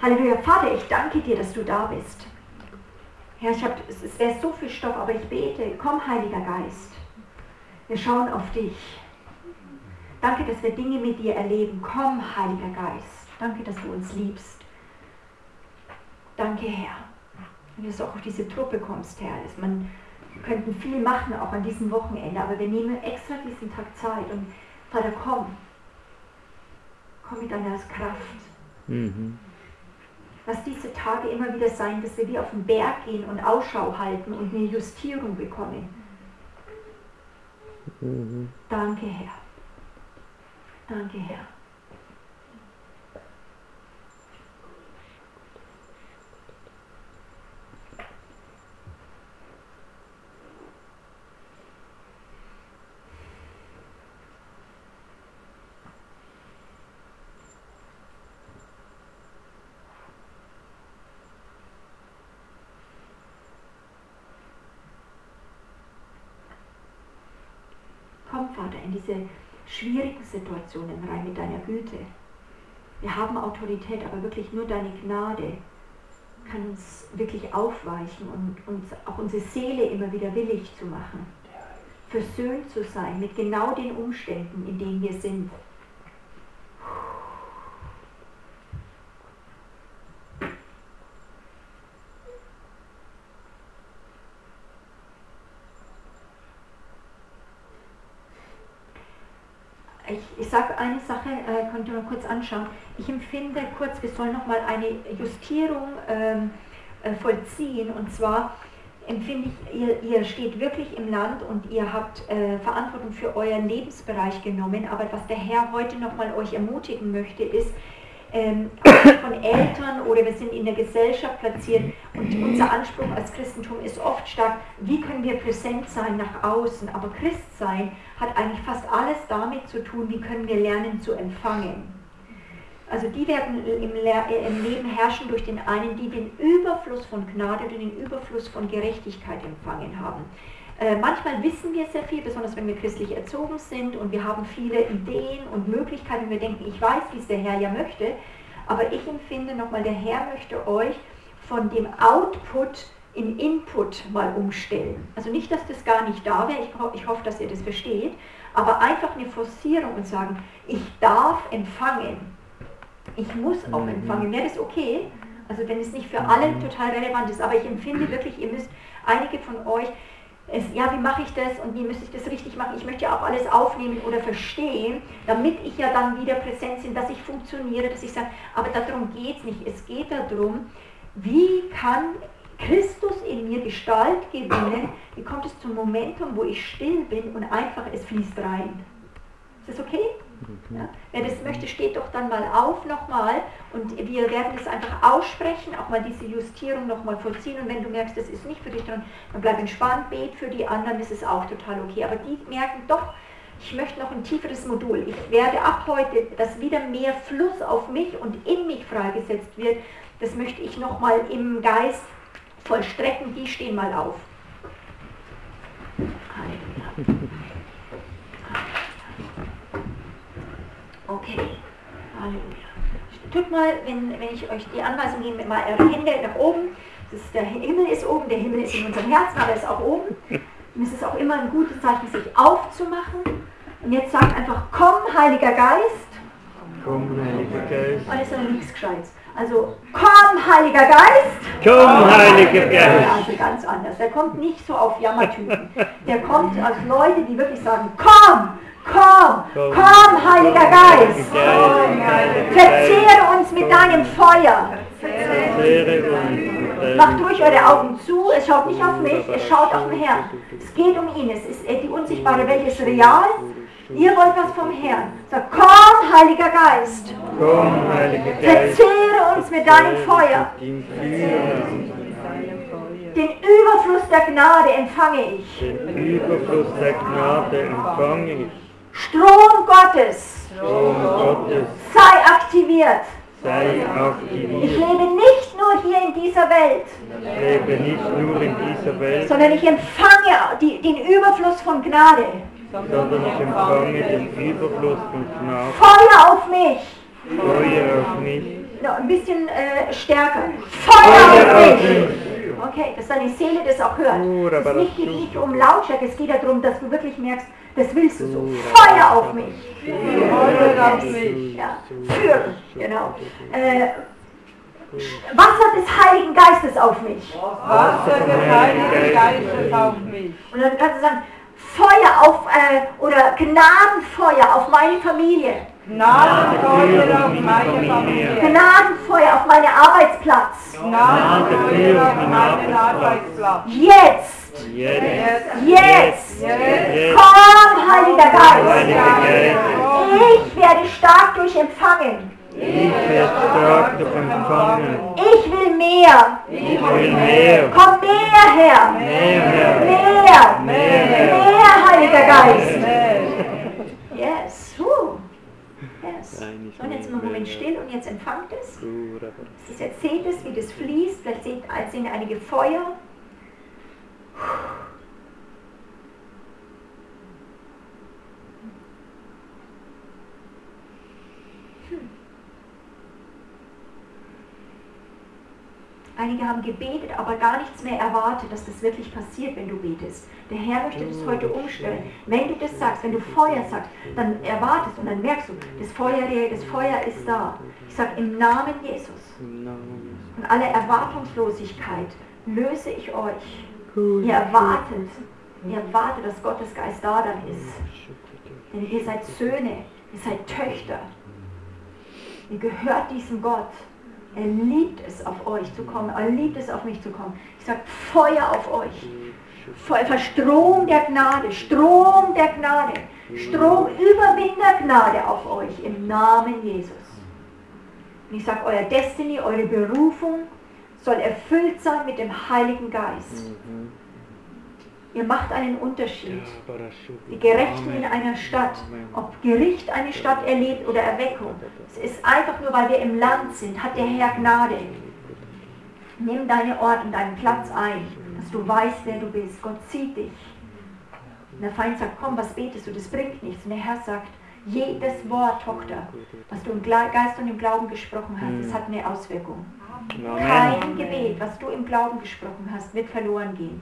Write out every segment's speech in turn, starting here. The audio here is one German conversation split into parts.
Halleluja. Vater, ich danke dir, dass du da bist. Herr, ich hab, es, wäre so viel Stoff, aber ich bete, komm, Heiliger Geist. Wir schauen auf dich. Danke, dass wir Dinge mit dir erleben. Komm, Heiliger Geist. Danke, dass du uns liebst. Danke, Herr. Wenn du auch auf diese Truppe kommst, Herr. Dass man, wir könnten viel machen, auch an diesem Wochenende, aber wir nehmen extra diesen Tag Zeit. Und Vater, komm. Komm mit deiner Kraft. Mhm. Lass diese Tage immer wieder sein, dass wir wie auf den Berg gehen und Ausschau halten und eine Justierung bekommen. Mhm. Danke, Herr. Danke, Herr. Komm, Vater, in diese schwierigen Situationen rein mit deiner Güte. Wir haben Autorität, aber wirklich nur deine Gnade kann uns wirklich aufweichen und uns auch unsere Seele immer wieder willig zu machen, versöhnt zu sein mit genau den Umständen, in denen wir sind. Ich, ich sage eine Sache, äh, könnt ihr mal kurz anschauen. Ich empfinde kurz, wir sollen nochmal eine Justierung ähm, äh, vollziehen. Und zwar empfinde ich, ihr, ihr, steht wirklich im Land und ihr habt äh, Verantwortung für euren Lebensbereich genommen. Aber was der Herr heute nochmal euch ermutigen möchte, ist, ähm, von Eltern oder wir sind in der Gesellschaft platziert und unser Anspruch als Christentum ist oft stark, wie können wir präsent sein nach außen, aber Christsein hat eigentlich fast alles damit zu tun, wie können wir lernen zu empfangen. Also die werden im, im Leben herrschen durch den einen, die den Überfluss von Gnade und den Überfluss von Gerechtigkeit empfangen haben. Äh, manchmal wissen wir sehr viel, besonders wenn wir christlich erzogen sind und wir haben viele Ideen und Möglichkeiten. Wir denken, ich weiß, wie es der Herr ja möchte, aber ich empfinde nochmal, der Herr möchte euch von dem Output in Input mal umstellen. Also nicht, dass das gar nicht da wäre, ich, ich hoffe, dass ihr das versteht, aber einfach eine Forcierung und sagen, ich darf empfangen. Ich muss auch mhm. empfangen. Wäre das okay? Also wenn es nicht für alle mhm. total relevant ist, aber ich empfinde wirklich, ihr müsst, einige von euch, es, ja, wie mache ich das und wie müsste ich das richtig machen? Ich möchte ja auch alles aufnehmen oder verstehen, damit ich ja dann wieder präsent bin, dass ich funktioniere, dass ich sage, aber darum geht es nicht. Es geht darum, wie kann Christus in mir Gestalt gewinnen, wie kommt es zum Momentum, wo ich still bin und einfach es fließt rein. Ist das okay? Ja? Wer das möchte, steht doch dann mal auf nochmal und wir werden es einfach aussprechen, auch mal diese Justierung nochmal vollziehen und wenn du merkst, das ist nicht für dich dran, dann bleib entspannt, bet für die anderen, das ist auch total okay. Aber die merken doch, ich möchte noch ein tieferes Modul. Ich werde ab heute, dass wieder mehr Fluss auf mich und in mich freigesetzt wird, das möchte ich nochmal im Geist vollstrecken. Die stehen mal auf. Okay. Halleluja. Tut mal, wenn, wenn ich euch die Anweisung gebe, mal eure Hände nach oben. Das ist, der Himmel ist oben, der Himmel ist in unserem Herzen, aber er ist auch oben. Und es ist auch immer ein gutes Zeichen, sich aufzumachen. Und jetzt sagt einfach, komm, Heiliger Geist. Komm, Heiliger Geist. Alles noch nichts Gescheites. Also, komm, Heiliger Geist. Komm, Heiliger Geist. Also ganz anders. Der kommt nicht so auf Jammertypen. Der kommt als Leute, die wirklich sagen, komm, Komm, komm, Heiliger Geist. Verzehre uns mit deinem Feuer. Macht ruhig eure Augen zu, es schaut nicht auf mich, es schaut auf den Herrn. Es geht um ihn, es ist, die unsichtbare Welt ist real. Ihr wollt was vom Herrn. Sagt, komm, Heiliger Geist. Komm, Heiliger Geist. Verzehre uns mit deinem Feuer. Den Überfluss der Gnade empfange ich. Den Überfluss der Gnade empfange ich. Strom Gottes, Strom Gottes sei aktiviert. Sei aktiviert. Ich lebe nicht nur hier in dieser Welt, Ich lebe nicht nur in dieser Welt, sondern ich empfange die, den Überfluss von Gnade. sondern ich empfange den Überfluss von Gnade. Feuer auf mich. Feuer auf mich. noch ein bisschen äh, stärker. Feuer auf mich! Okay, dass deine Seele das auch hört. Es geht nicht um Lautstärke, es geht darum, dass du wirklich merkst, das willst du so. Feuer auf mich! Feuer auf mich! Ja, führen, genau. Äh, Wasser des Heiligen Geistes auf mich. Wasser des Heiligen Geistes auf mich. Und dann kannst du sagen, Feuer auf, äh, oder Gnadenfeuer auf meine Familie. Gnadenfeuer auf meine Familie. Gnadenfeuer auf meinen Arbeitsplatz. Gnadenfeuer auf meinen Arbeitsplatz. Jetzt, Jetzt. jetzt, Jetzt. komm, Heiliger Geist. Ich werde stark durch Empfangen. Ich werde stark durch Empfangen. Ich will mehr. Ich will mehr. Komm mehr her. Mehr, mehr. Mehr. Mehr. Mehr, Heiliger Geist. Yes. Huh. Yes. Nein, ich Und jetzt will einen Moment still und jetzt empfangt es. Jetzt seht es, wie das fließt. Vielleicht seht, sehen einige Feuer. Einige haben gebetet, aber gar nichts mehr erwartet, dass das wirklich passiert, wenn du betest. Der Herr möchte das heute umstellen. Wenn du das sagst, wenn du Feuer sagst, dann erwartest und dann merkst du, das Feuer, das Feuer ist da. Ich sage im Namen Jesus. Und alle Erwartungslosigkeit löse ich euch. Ihr erwartet, ihr erwartet, dass Gottes Geist da dann ist. Denn ihr seid Söhne, ihr seid Töchter. Ihr gehört diesem Gott. Er liebt es, auf euch zu kommen. Er liebt es, auf mich zu kommen. Ich sage Feuer auf euch. Feuer, Strom der Gnade, Strom der Gnade, Strom Überwindergnade auf euch im Namen Jesus. Und ich sage, euer Destiny, eure Berufung soll erfüllt sein mit dem Heiligen Geist. Mhm. Ihr macht einen Unterschied. Die Gerechten in einer Stadt, ob Gericht eine Stadt erlebt oder Erweckung, es ist einfach nur, weil wir im Land sind, hat der Herr Gnade. Nimm deine Ort und deinen Platz ein, dass du weißt, wer du bist. Gott zieht dich. Und der Feind sagt, komm, was betest du? Das bringt nichts. Und der Herr sagt, jedes Wort, Tochter, was du im Geist und im Glauben gesprochen hast, es hat eine Auswirkung. Kein. Gebet, was du im Glauben gesprochen hast, wird verloren gehen.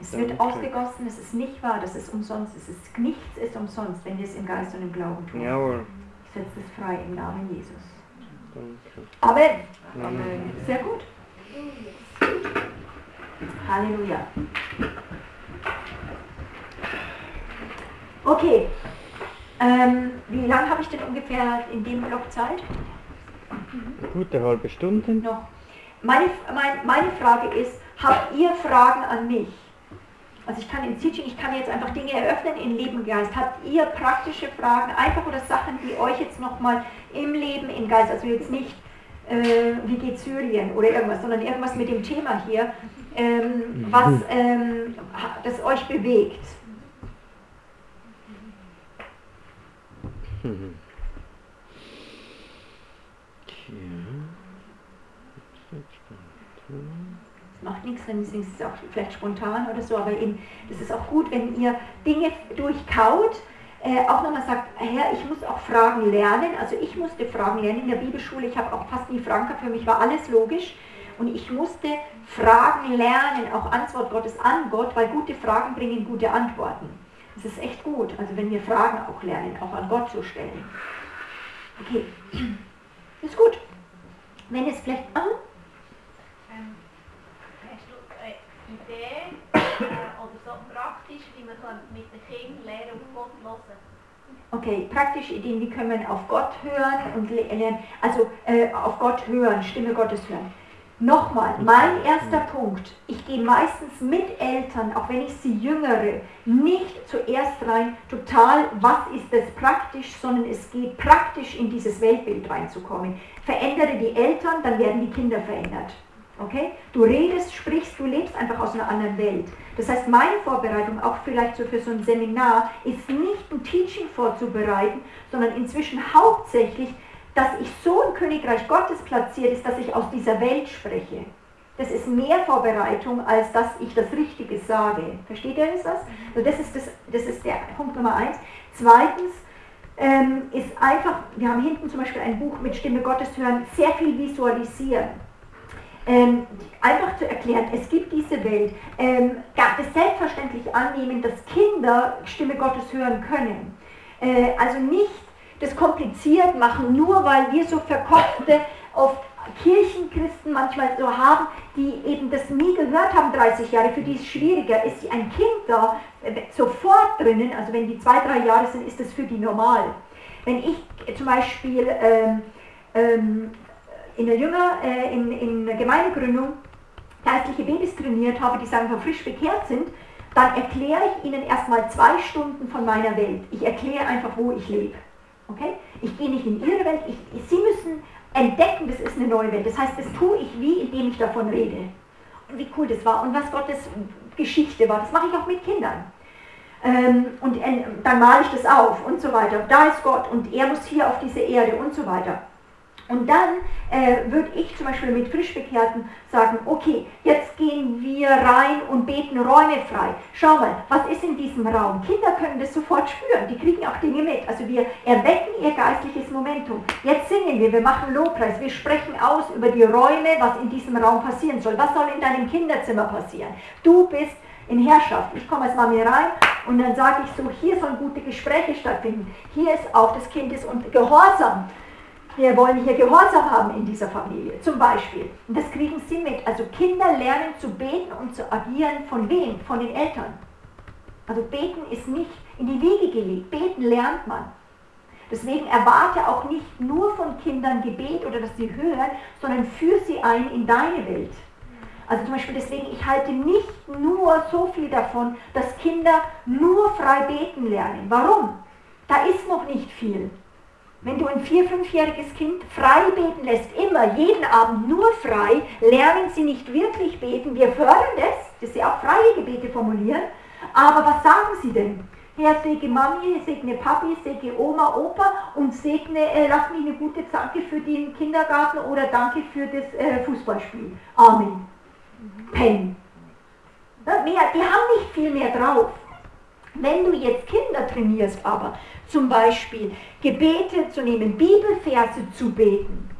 Es wird Danke. ausgegossen, es ist nicht wahr, dass es umsonst ist. Es ist nichts ist umsonst, wenn wir es im Geist und im Glauben tun. Jawohl. Ich setze es frei im Namen Jesus. Danke. Amen. Amen. Sehr gut. Halleluja. Okay. Ähm, wie lange habe ich denn ungefähr in dem Block Zeit? Gute halbe Stunde. Noch. Meine, mein, meine Frage ist, habt ihr Fragen an mich? Also ich kann im Teaching, ich kann jetzt einfach Dinge eröffnen in Leben Geist. Habt ihr praktische Fragen, einfach oder Sachen, die euch jetzt nochmal im Leben in Geist, also jetzt nicht, äh, wie geht Syrien oder irgendwas, sondern irgendwas mit dem Thema hier, ähm, was ähm, ha- das euch bewegt? Mhm. Das macht nichts, dann ist es auch vielleicht spontan oder so, aber eben, das ist auch gut, wenn ihr Dinge durchkaut, äh, auch nochmal sagt, Herr, ich muss auch Fragen lernen, also ich musste Fragen lernen in der Bibelschule, ich habe auch fast nie Fragen gehabt, für mich war alles logisch und ich musste Fragen lernen, auch Antwort Gottes an Gott, weil gute Fragen bringen gute Antworten. Das ist echt gut, also wenn wir Fragen auch lernen, auch an Gott zu stellen. Okay, ist gut. Wenn es vielleicht, ah, Ähm, hast du eine Idee äh, oder so praktisch, wie man mit den Kindern lernen auf Gott hören Okay, praktische Ideen, wie können wir auf Gott hören und le- lernen, also äh, auf Gott hören, Stimme Gottes hören. Nochmal, mein erster Punkt, ich gehe meistens mit Eltern, auch wenn ich sie jüngere, nicht zuerst rein, total, was ist das praktisch, sondern es geht praktisch in dieses Weltbild reinzukommen. Verändere die Eltern, dann werden die Kinder verändert. Okay? Du redest, sprichst, du lebst einfach aus einer anderen Welt. Das heißt, meine Vorbereitung, auch vielleicht so für so ein Seminar, ist nicht ein Teaching vorzubereiten, sondern inzwischen hauptsächlich, dass ich so im Königreich Gottes platziert ist, dass ich aus dieser Welt spreche. Das ist mehr Vorbereitung, als dass ich das Richtige sage. Versteht ihr das? Also das, ist das, das ist der Punkt Nummer eins. Zweitens, ähm, ist einfach, wir haben hinten zum Beispiel ein Buch mit Stimme Gottes hören, sehr viel visualisieren. Ähm, einfach zu erklären, es gibt diese Welt, ähm, es selbstverständlich annehmen, dass Kinder Stimme Gottes hören können. Äh, also nicht das kompliziert machen, nur weil wir so verkopfte, oft Kirchenchristen manchmal so haben, die eben das nie gehört haben 30 Jahre, für die es schwieriger ist, ein Kind da äh, sofort drinnen, also wenn die zwei, drei Jahre sind, ist das für die normal. Wenn ich zum Beispiel ähm, ähm, in der Jünger, äh, in, in der Gemeindegründung geistliche Babys trainiert habe, die sagen frisch bekehrt sind, dann erkläre ich ihnen erstmal zwei Stunden von meiner Welt. Ich erkläre einfach, wo ich lebe. Okay? Ich gehe nicht in ihre Welt, ich, sie müssen entdecken, das ist eine neue Welt. Das heißt, das tue ich wie, indem ich davon rede. Und wie cool das war und was Gottes Geschichte war. Das mache ich auch mit Kindern. Ähm, und äh, dann male ich das auf und so weiter. Da ist Gott und er muss hier auf diese Erde und so weiter. Und dann äh, würde ich zum Beispiel mit Frischbekehrten sagen, okay, jetzt gehen wir rein und beten Räume frei. Schau mal, was ist in diesem Raum? Kinder können das sofort spüren, die kriegen auch Dinge mit. Also wir erwecken ihr geistliches Momentum. Jetzt singen wir, wir machen Lobpreis, wir sprechen aus über die Räume, was in diesem Raum passieren soll. Was soll in deinem Kinderzimmer passieren? Du bist in Herrschaft. Ich komme als Mami rein und dann sage ich so, hier sollen gute Gespräche stattfinden. Hier ist auch das Kind ist und Gehorsam wir wollen hier Gehorsam haben in dieser Familie, zum Beispiel. Und das kriegen sie mit. Also Kinder lernen zu beten und zu agieren von wem? Von den Eltern. Also beten ist nicht in die Wiege gelegt. Beten lernt man. Deswegen erwarte auch nicht nur von Kindern Gebet oder dass sie hören, sondern führe sie ein in deine Welt. Also zum Beispiel deswegen, ich halte nicht nur so viel davon, dass Kinder nur frei beten lernen. Warum? Da ist noch nicht viel. Wenn du ein vier-, fünfjähriges Kind frei beten lässt, immer, jeden Abend nur frei, lernen sie nicht wirklich beten. Wir fördern das, dass sie auch freie Gebete formulieren. Aber was sagen sie denn? Herr, segne Mami, segne Papi, segne Oma, Opa und segne, äh, lass mich eine gute Danke für den Kindergarten oder danke für das äh, Fußballspiel. Amen. Pen. Ja, mehr, die haben nicht viel mehr drauf. Wenn du jetzt Kinder trainierst aber, zum Beispiel Gebete zu nehmen, Bibelverse zu beten,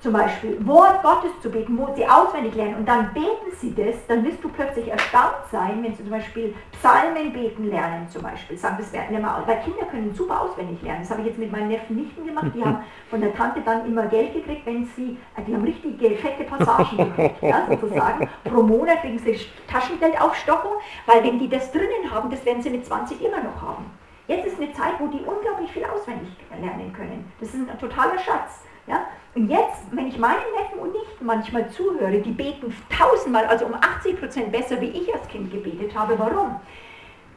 zum Beispiel Wort Gottes zu beten, wo sie auswendig lernen und dann beten sie das, dann wirst du plötzlich erstaunt sein, wenn sie zum Beispiel Psalmen beten lernen zum Beispiel. Sagen, das werden immer, weil Kinder können super auswendig lernen. Das habe ich jetzt mit meinen Neffen Nichten gemacht. Die haben von der Tante dann immer Geld gekriegt, wenn sie, äh, die haben richtige fette Passagen gekriegt, ja, sozusagen. Pro Monat kriegen sie Taschengeldaufstockung, weil wenn die das drinnen haben, das werden sie mit 20 immer noch haben. Jetzt ist eine Zeit, wo die unglaublich viel auswendig lernen können. Das ist ein totaler Schatz. Ja? Und jetzt, wenn ich meinen Neffen und Nichten manchmal zuhöre, die beten tausendmal, also um 80 Prozent besser, wie ich als Kind gebetet habe. Warum?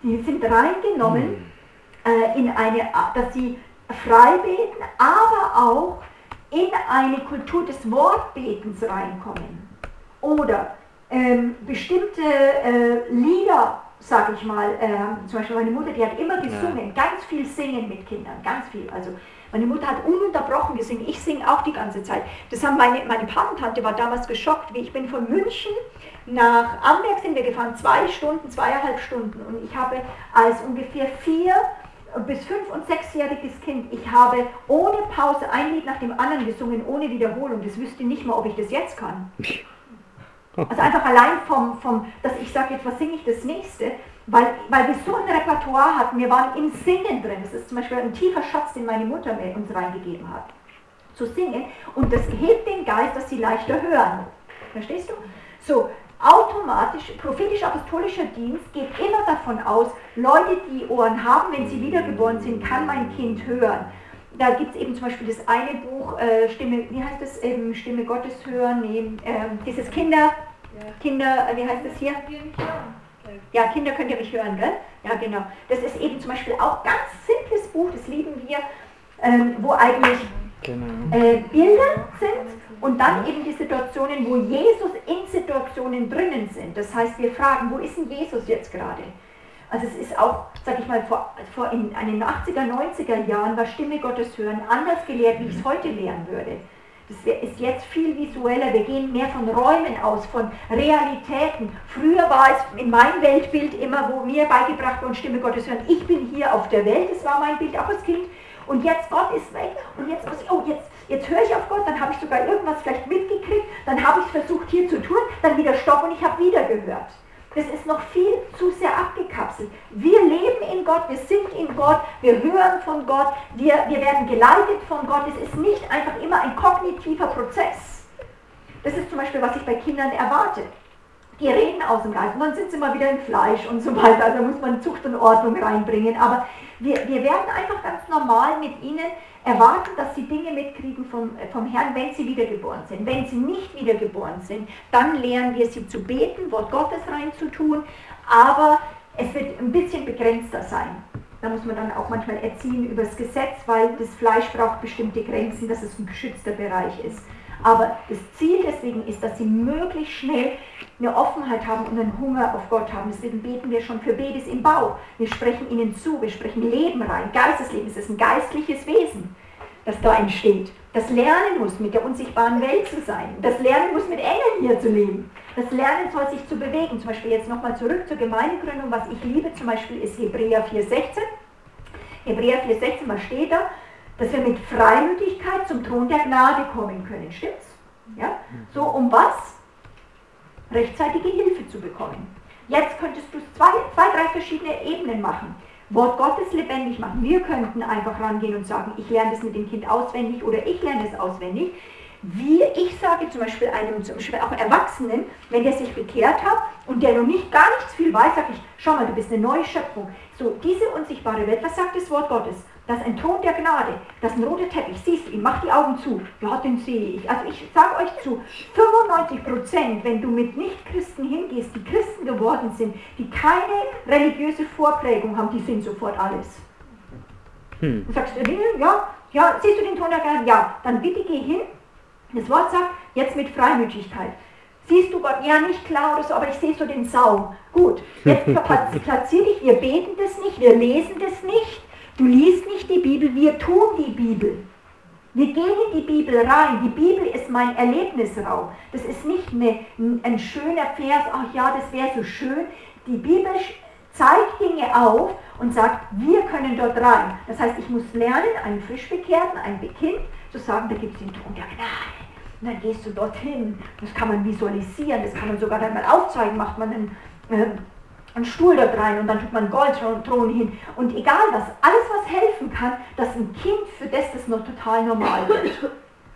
Die sind reingenommen äh, in eine, dass sie frei beten, aber auch in eine Kultur des Wortbetens reinkommen. Oder ähm, bestimmte äh, Lieder sag ich mal, äh, zum Beispiel meine Mutter, die hat immer gesungen, ja. ganz viel singen mit Kindern, ganz viel. Also meine Mutter hat ununterbrochen gesungen, ich singe auch die ganze Zeit. Das haben meine, meine Patentante war damals geschockt, wie ich bin von München nach Amberg sind wir gefahren, zwei Stunden, zweieinhalb Stunden. Und ich habe als ungefähr vier bis fünf- und sechsjähriges Kind, ich habe ohne Pause ein Lied nach dem anderen gesungen, ohne Wiederholung. Das wüsste nicht mal, ob ich das jetzt kann. Also einfach allein vom, vom dass ich sage, jetzt was singe ich das nächste, weil, weil wir so ein Repertoire hatten, wir waren im Singen drin. Das ist zum Beispiel ein tiefer Schatz, den meine Mutter mir uns reingegeben hat. Zu singen und das hebt den Geist, dass sie leichter hören. Verstehst du? So, automatisch, prophetisch-apostolischer Dienst geht immer davon aus, Leute, die Ohren haben, wenn sie wiedergeboren sind, kann mein Kind hören. Da gibt es eben zum Beispiel das eine Buch, äh, Stimme, wie heißt das, ähm, Stimme Gottes hören, nee, äh, dieses Kinder, Kinder, äh, wie heißt das hier? Ja, Kinder könnt ihr mich hören, gell? Ja, genau. Das ist eben zum Beispiel auch ganz simples Buch, das lieben wir, ähm, wo eigentlich genau. äh, Bilder sind und dann eben die Situationen, wo Jesus in Situationen drinnen sind. Das heißt, wir fragen, wo ist denn Jesus jetzt gerade? Also es ist auch, sag ich mal, vor, vor in, in den 80er, 90er Jahren war Stimme Gottes hören anders gelehrt, wie ich es heute lehren würde. Das ist jetzt viel visueller. Wir gehen mehr von Räumen aus, von Realitäten. Früher war es in meinem Weltbild immer, wo mir beigebracht wurde, Stimme Gottes hören, ich bin hier auf der Welt, das war mein Bild auch als Kind. Und jetzt Gott ist weg und jetzt muss ich, oh, jetzt, jetzt höre ich auf Gott, dann habe ich sogar irgendwas vielleicht mitgekriegt, dann habe ich es versucht hier zu tun, dann wieder Stopp und ich habe wieder gehört. Das ist noch viel zu sehr abgekapselt. Wir leben in Gott, wir sind in Gott, wir hören von Gott, wir, wir werden geleitet von Gott. Es ist nicht einfach immer ein kognitiver Prozess. Das ist zum Beispiel, was ich bei Kindern erwarte. Die reden aus dem Geist und dann sind sie mal wieder im Fleisch und so weiter. Da muss man Zucht und Ordnung reinbringen. Aber wir, wir werden einfach ganz normal mit ihnen erwarten, dass sie Dinge mitkriegen vom, vom Herrn, wenn sie wiedergeboren sind. Wenn sie nicht wiedergeboren sind, dann lehren wir sie zu beten, Wort Gottes reinzutun, aber es wird ein bisschen begrenzter sein. Da muss man dann auch manchmal erziehen über das Gesetz, weil das Fleisch braucht bestimmte Grenzen, dass es ein geschützter Bereich ist. Aber das Ziel deswegen ist, dass sie möglichst schnell eine Offenheit haben und einen Hunger auf Gott haben. Deswegen beten wir schon für Babys im Bau. Wir sprechen ihnen zu, wir sprechen Leben rein. Geistesleben, es ist ein geistliches Wesen, das da entsteht. Das lernen muss, mit der unsichtbaren Welt zu sein. Das Lernen muss, mit Engeln hier zu leben. Das Lernen soll sich zu bewegen. Zum Beispiel jetzt nochmal zurück zur Gemeindegründung. Was ich liebe zum Beispiel ist Hebräer 4,16. Hebräer 4,16, was steht da? Dass wir mit Freimütigkeit zum Thron der Gnade kommen können. Stimmt's? Ja? So, um was? Rechtzeitige Hilfe zu bekommen. Jetzt könntest du zwei, zwei, drei verschiedene Ebenen machen. Wort Gottes lebendig machen. Wir könnten einfach rangehen und sagen, ich lerne das mit dem Kind auswendig oder ich lerne es auswendig. Wie ich sage zum Beispiel einem, zum Beispiel auch Erwachsenen, wenn der sich bekehrt hat und der noch nicht gar nichts viel weiß, sage ich, schau mal, du bist eine neue Schöpfung. So, diese unsichtbare Welt, was sagt das Wort Gottes? Das ist ein Thron der Gnade, das ist ein roter Teppich, siehst du ihn, mach die Augen zu, ja, den sehe ich. Also ich sage euch zu, 95 Prozent, wenn du mit Nichtchristen hingehst, die Christen geworden sind, die keine religiöse Vorprägung haben, die sind sofort alles. Hm. Du sagst du, ja, ja, siehst du den Thron der Gnade? Ja, dann bitte geh hin. Das Wort sagt, jetzt mit Freimütigkeit. Siehst du Gott? Ja, nicht klar oder so, aber ich sehe so den Saum. Gut, jetzt platziere dich, wir beten das nicht, wir lesen das nicht, Du liest nicht die Bibel, wir tun die Bibel. Wir gehen in die Bibel rein. Die Bibel ist mein Erlebnisraum. Das ist nicht eine, ein schöner Vers, ach ja, das wäre so schön. Die Bibel zeigt Dinge auf und sagt, wir können dort rein. Das heißt, ich muss lernen, einen Frischbekehrten, ein Kind, zu sagen, da gibt es den Thron der Gnade. Und dann gehst du dorthin. Das kann man visualisieren, das kann man sogar dann mal aufzeigen, macht man einen, äh, einen Stuhl dort rein und dann tut man Goldthron hin und egal was, alles was helfen kann, dass ein Kind für das das noch total normal wird.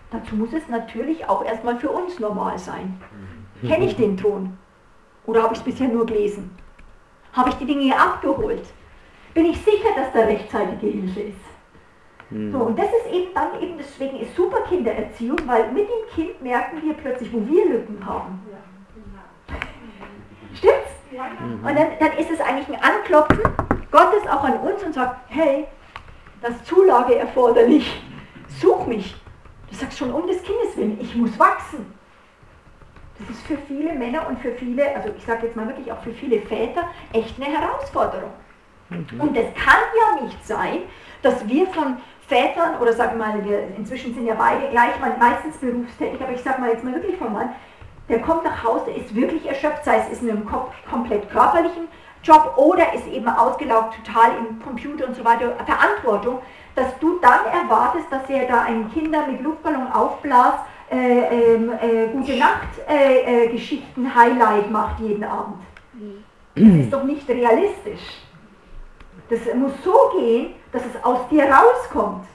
Dazu muss es natürlich auch erstmal für uns normal sein. Kenne ich den Thron? Oder habe ich es bisher nur gelesen? Habe ich die Dinge abgeholt? Bin ich sicher, dass da rechtzeitige Hilfe ist? So, und das ist eben dann eben, deswegen ist super Kindererziehung, weil mit dem Kind merken wir plötzlich, wo wir Lücken haben. Stimmt's? Mhm. Und dann, dann ist es eigentlich ein Anklopfen Gottes auch an uns und sagt, hey, das ist Zulage erforderlich, such mich. Du sagst schon um des Kindes willen, ich muss wachsen. Das ist für viele Männer und für viele, also ich sage jetzt mal wirklich auch für viele Väter, echt eine Herausforderung. Mhm. Und es kann ja nicht sein, dass wir von Vätern, oder sagen wir mal, wir inzwischen sind ja beide gleich, meistens berufstätig, aber ich sage mal jetzt mal wirklich von Mann, der kommt nach Hause, ist wirklich erschöpft, sei es ist in einem komplett körperlichen Job oder ist eben ausgelaugt total im Computer und so weiter, Verantwortung, dass du dann erwartest, dass er da einen Kinder mit Luftballon aufblas, äh, ähm, äh, gute äh, äh Geschichten Highlight macht jeden Abend. Das ist doch nicht realistisch. Das muss so gehen, dass es aus dir rauskommt.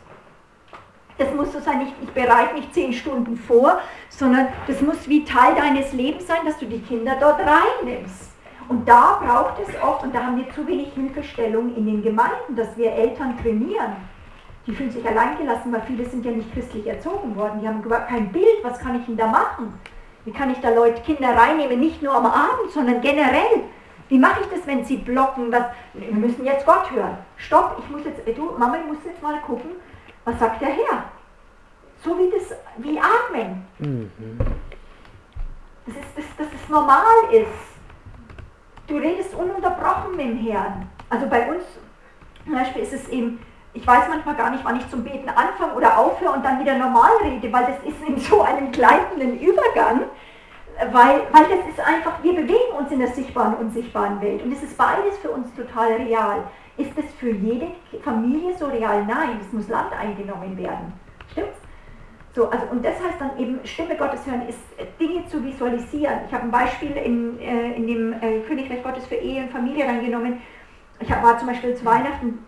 Das muss so sein, ich, ich bereite mich zehn Stunden vor, sondern das muss wie Teil deines Lebens sein, dass du die Kinder dort reinnimmst. Und da braucht es oft, und da haben wir zu wenig Hilfestellung in den Gemeinden, dass wir Eltern trainieren. Die fühlen sich alleingelassen, weil viele sind ja nicht christlich erzogen worden. Die haben überhaupt kein Bild, was kann ich denn da machen? Wie kann ich da Leute, Kinder reinnehmen, nicht nur am Abend, sondern generell? Wie mache ich das, wenn sie blocken? Was, wir müssen jetzt Gott hören. Stopp, ich muss jetzt, du, Mama, ich muss jetzt mal gucken, was sagt der Herr? So wie das, wie Atmen. Mhm. Das ist, das, dass es normal ist. Du redest ununterbrochen mit dem Herrn. Also bei uns zum Beispiel ist es eben, ich weiß manchmal gar nicht, wann ich zum Beten anfange oder aufhöre und dann wieder normal rede, weil das ist in so einem gleitenden Übergang, weil, weil das ist einfach, wir bewegen uns in der sichtbaren und unsichtbaren Welt und es ist beides für uns total real. Ist das für jede Familie so real? Nein, es muss Land eingenommen werden. Stimmt's? So, also, und das heißt dann eben, Stimme Gottes hören ist äh, Dinge zu visualisieren. Ich habe ein Beispiel in, äh, in dem äh, Königreich Gottes für Ehe und Familie reingenommen. Ich hab, war zum Beispiel zu Weihnachten,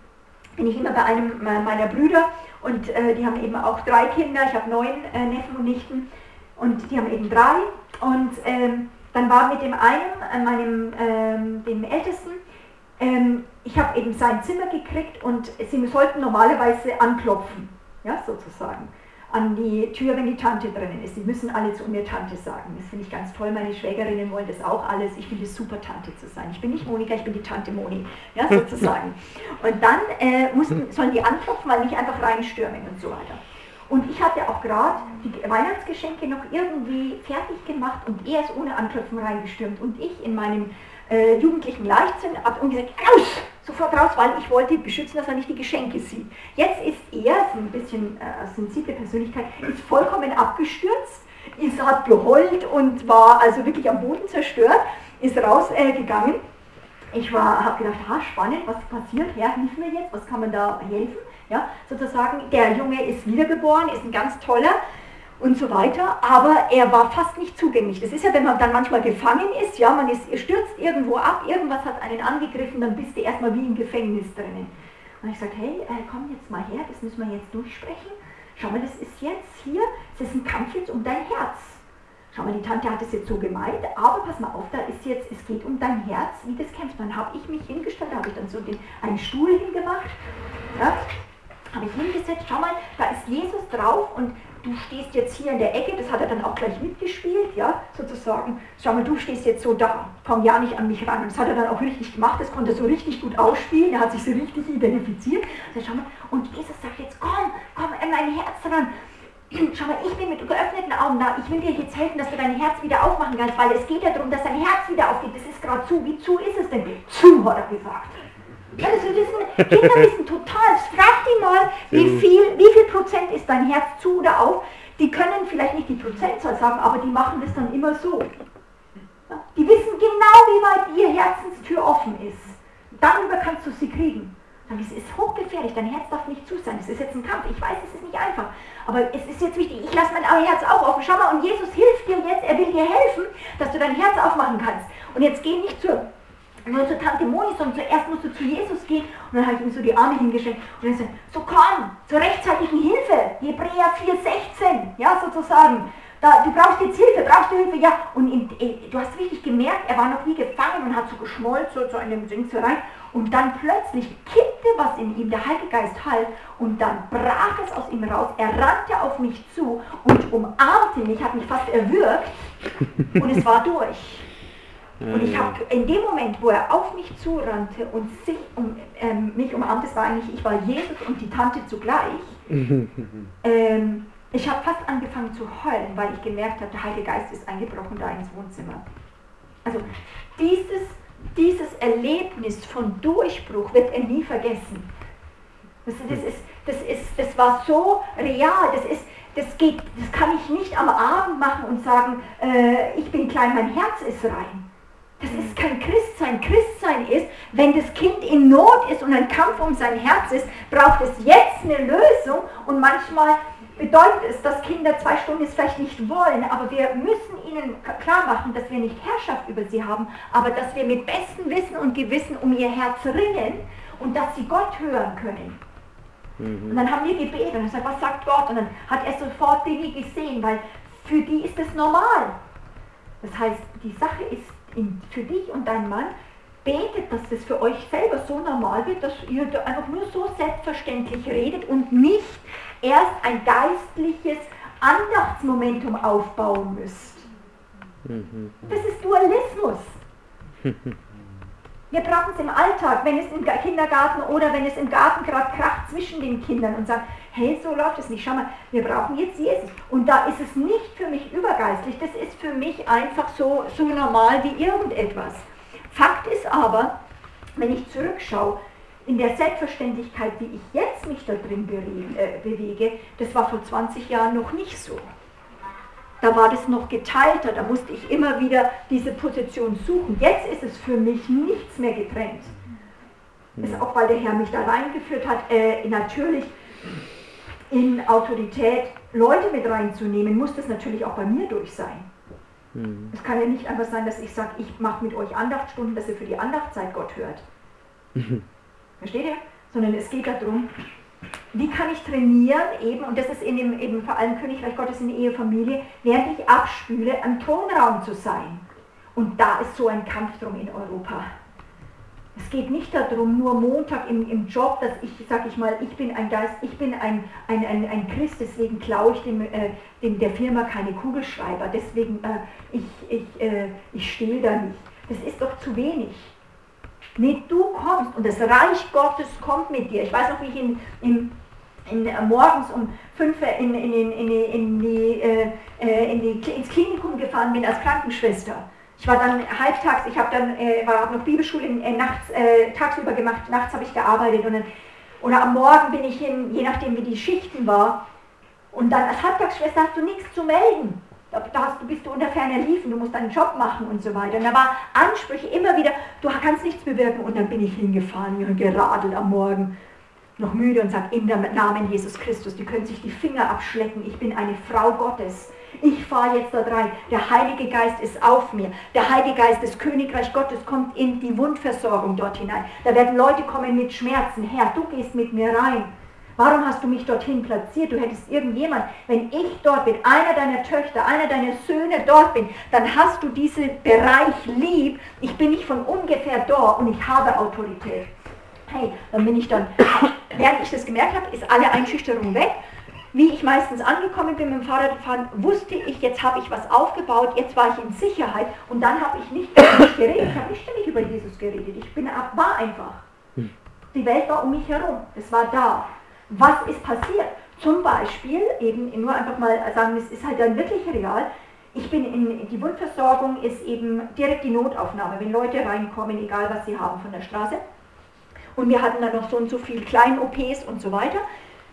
bin ich immer bei einem meiner Brüder und äh, die haben eben auch drei Kinder. Ich habe neun äh, Neffen und Nichten und die haben eben drei. Und ähm, dann war mit dem einen, äh, meinem, ähm, dem Ältesten, ähm, ich habe eben sein Zimmer gekriegt und sie sollten normalerweise anklopfen, ja, sozusagen an die Tür, wenn die Tante drinnen ist. Sie müssen alle zu mir Tante sagen. Das finde ich ganz toll. Meine Schwägerinnen wollen das auch alles. Ich finde es super, Tante zu sein. Ich bin nicht Monika, ich bin die Tante Moni, ja, sozusagen. Und dann äh, mussten, sollen die anklopfen, weil nicht einfach reinstürmen und so weiter. Und ich hatte auch gerade die Weihnachtsgeschenke noch irgendwie fertig gemacht und er ist ohne Anklopfen reingestürmt. Und ich in meinem äh, jugendlichen Leichtsinn habe gesagt, raus! sofort raus, weil ich wollte beschützen, dass er nicht die Geschenke sieht. Jetzt ist er, ist ein bisschen äh, sensible Persönlichkeit, ist vollkommen abgestürzt, ist, hat geheult und war also wirklich am Boden zerstört, ist rausgegangen. Äh, ich habe gedacht, ha, spannend, was passiert, Herr, hilf mir jetzt, was kann man da helfen? Ja, sozusagen, der Junge ist wiedergeboren, ist ein ganz toller, und so weiter, aber er war fast nicht zugänglich. Das ist ja, wenn man dann manchmal gefangen ist, ja, man ist, stürzt irgendwo ab, irgendwas hat einen angegriffen, dann bist du erstmal wie im Gefängnis drinnen. Und ich sage, hey, äh, komm jetzt mal her, das müssen wir jetzt durchsprechen. Schau mal, das ist jetzt hier, es ist ein Kampf jetzt um dein Herz. Schau mal, die Tante hat es jetzt so gemeint, aber pass mal auf, da ist jetzt, es geht um dein Herz, wie das kämpft. Dann habe ich mich hingestellt, da habe ich dann so den, einen Stuhl hingemacht, ja, habe ich hingesetzt, schau mal, da ist Jesus drauf und du stehst jetzt hier in der Ecke, das hat er dann auch gleich mitgespielt, ja, sozusagen, schau mal, du stehst jetzt so da, komm ja nicht an mich ran. Und das hat er dann auch richtig gemacht, das konnte er so richtig gut ausspielen, er hat sich so richtig identifiziert. Also, schau mal, und Jesus sagt jetzt, komm, komm an mein Herz ran. Schau mal, ich bin mit geöffneten Augen da. Ich will dir jetzt helfen, dass du dein Herz wieder aufmachen kannst, weil es geht ja darum, dass dein Herz wieder aufgeht. Das ist gerade zu. Wie zu ist es denn? Zu, hat er gesagt. Ja, das wissen, Kinder wissen total. Frag die mal, wie viel, wie viel Prozent ist dein Herz zu oder auf. Die können vielleicht nicht die Prozentzahl sagen, aber die machen das dann immer so. Die wissen genau, wie weit ihr Herzenstür offen ist. Darüber kannst du sie kriegen. Es ist hochgefährlich, dein Herz darf nicht zu sein. Es ist jetzt ein Kampf. Ich weiß, es ist nicht einfach. Aber es ist jetzt wichtig. Ich lasse mein Herz auch offen. Schau mal, und Jesus hilft dir jetzt. Er will dir helfen, dass du dein Herz aufmachen kannst. Und jetzt geh nicht zur nur zur Tante Moni, sondern zuerst musst du zu Jesus gehen. Und dann habe ich ihm so die Arme hingeschickt und dann sagt, so komm, zur rechtzeitigen Hilfe. Hebräer 4,16, ja, sozusagen. Da, du brauchst jetzt Hilfe, brauchst du Hilfe, ja. Und in, äh, du hast richtig gemerkt, er war noch wie gefangen und hat so geschmolzt, so zu einem Ding so rein. Und dann plötzlich kippte was in ihm, der Heilige Geist halt, und dann brach es aus ihm raus. Er rannte auf mich zu und umarmte mich, hat mich fast erwürgt und es war durch. Und ich habe in dem Moment, wo er auf mich zurannte und sich um, ähm, mich umarmte, das war eigentlich, ich war Jesus und die Tante zugleich, ähm, ich habe fast angefangen zu heulen, weil ich gemerkt habe, der Heilige Geist ist eingebrochen da ins Wohnzimmer. Also dieses, dieses Erlebnis von Durchbruch wird er nie vergessen. Das, das, ist, das, ist, das war so real, das, ist, das, geht, das kann ich nicht am Abend machen und sagen, äh, ich bin klein, mein Herz ist rein. Das ist kein Christsein. Christsein ist, wenn das Kind in Not ist und ein Kampf um sein Herz ist, braucht es jetzt eine Lösung und manchmal bedeutet es, dass Kinder zwei Stunden es vielleicht nicht wollen, aber wir müssen ihnen klar machen, dass wir nicht Herrschaft über sie haben, aber dass wir mit bestem Wissen und Gewissen um ihr Herz ringen und dass sie Gott hören können. Mhm. Und dann haben wir gebetet und gesagt, was sagt Gott? Und dann hat er sofort Dinge gesehen, weil für die ist es normal. Das heißt, die Sache ist in, für dich und deinen Mann, betet, dass das für euch selber so normal wird, dass ihr einfach nur so selbstverständlich redet und nicht erst ein geistliches Andachtsmomentum aufbauen müsst. Mhm. Das ist Dualismus. Wir brauchen es im Alltag, wenn es im Kindergarten oder wenn es im Garten gerade kracht zwischen den Kindern und sagt, hey, so läuft es nicht. Schau mal, wir brauchen jetzt Jesus. Und da ist es nicht für mich übergeistlich, das ist für mich einfach so, so normal wie irgendetwas. Fakt ist aber, wenn ich zurückschaue, in der Selbstverständlichkeit, wie ich jetzt mich da drin äh, bewege, das war vor 20 Jahren noch nicht so. Da war das noch geteilter, da musste ich immer wieder diese Position suchen. Jetzt ist es für mich nichts mehr getrennt. Das ist auch, weil der Herr mich da reingeführt hat, äh, natürlich in Autorität Leute mit reinzunehmen, muss das natürlich auch bei mir durch sein. Mhm. Es kann ja nicht einfach sein, dass ich sage, ich mache mit euch Andachtstunden, dass ihr für die Andachtzeit Gott hört. Versteht ihr? Sondern es geht darum, wie kann ich trainieren eben, und das ist in dem, eben vor allem Königreich Gottes in der Ehefamilie, während ich abspüle, am Thronraum zu sein. Und da ist so ein Kampf drum in Europa. Es geht nicht darum, nur Montag im, im Job, dass ich, sag ich mal, ich bin ein Geist, ich bin ein, ein, ein, ein Christ, deswegen klaue ich dem, äh, dem der Firma keine Kugelschreiber, deswegen äh, ich, ich, äh, ich stehle da nicht. Das ist doch zu wenig. Nee, du kommst und das Reich Gottes kommt mit dir. Ich weiß noch, wie ich in, in, in, äh, morgens um 5 in, in, in, in, in die, äh, äh, in ins Klinikum gefahren bin als Krankenschwester. Ich war dann halbtags, ich habe dann äh, war noch Bibelschule äh, nachts, äh, tagsüber gemacht, nachts habe ich gearbeitet und dann, oder am Morgen bin ich hin, je nachdem wie die Schichten war. Und dann als Halbtagsschwester hast du nichts zu melden. Da, hast, du bist du unter ferner Liefen, du musst deinen Job machen und so weiter. Und da war Ansprüche immer wieder, du kannst nichts bewirken. Und dann bin ich hingefahren, geradelt am Morgen, noch müde und sage, in dem Namen Jesus Christus, die können sich die Finger abschlecken, ich bin eine Frau Gottes. Ich fahre jetzt da rein. Der Heilige Geist ist auf mir. Der Heilige Geist des Königreich Gottes kommt in die Wundversorgung dort hinein. Da werden Leute kommen mit Schmerzen. Herr, du gehst mit mir rein. Warum hast du mich dorthin platziert? Du hättest irgendjemand, wenn ich dort bin, einer deiner Töchter, einer deiner Söhne dort bin, dann hast du diesen Bereich lieb. Ich bin nicht von ungefähr dort und ich habe Autorität. Hey, dann bin ich dann, während ich das gemerkt habe, ist alle Einschüchterung weg. Wie ich meistens angekommen bin mit dem Fahrradfahren, wusste ich, jetzt habe ich was aufgebaut, jetzt war ich in Sicherheit und dann habe ich nicht geredet, ich habe nicht ständig über Jesus geredet, ich bin, war einfach. Die Welt war um mich herum, es war da. Was ist passiert? Zum Beispiel, eben nur einfach mal sagen, es ist halt dann wirklich real. Ich bin in, die Wundversorgung ist eben direkt die Notaufnahme, wenn Leute reinkommen, egal was sie haben von der Straße. Und wir hatten dann noch so und so viel Klein-OPs und so weiter.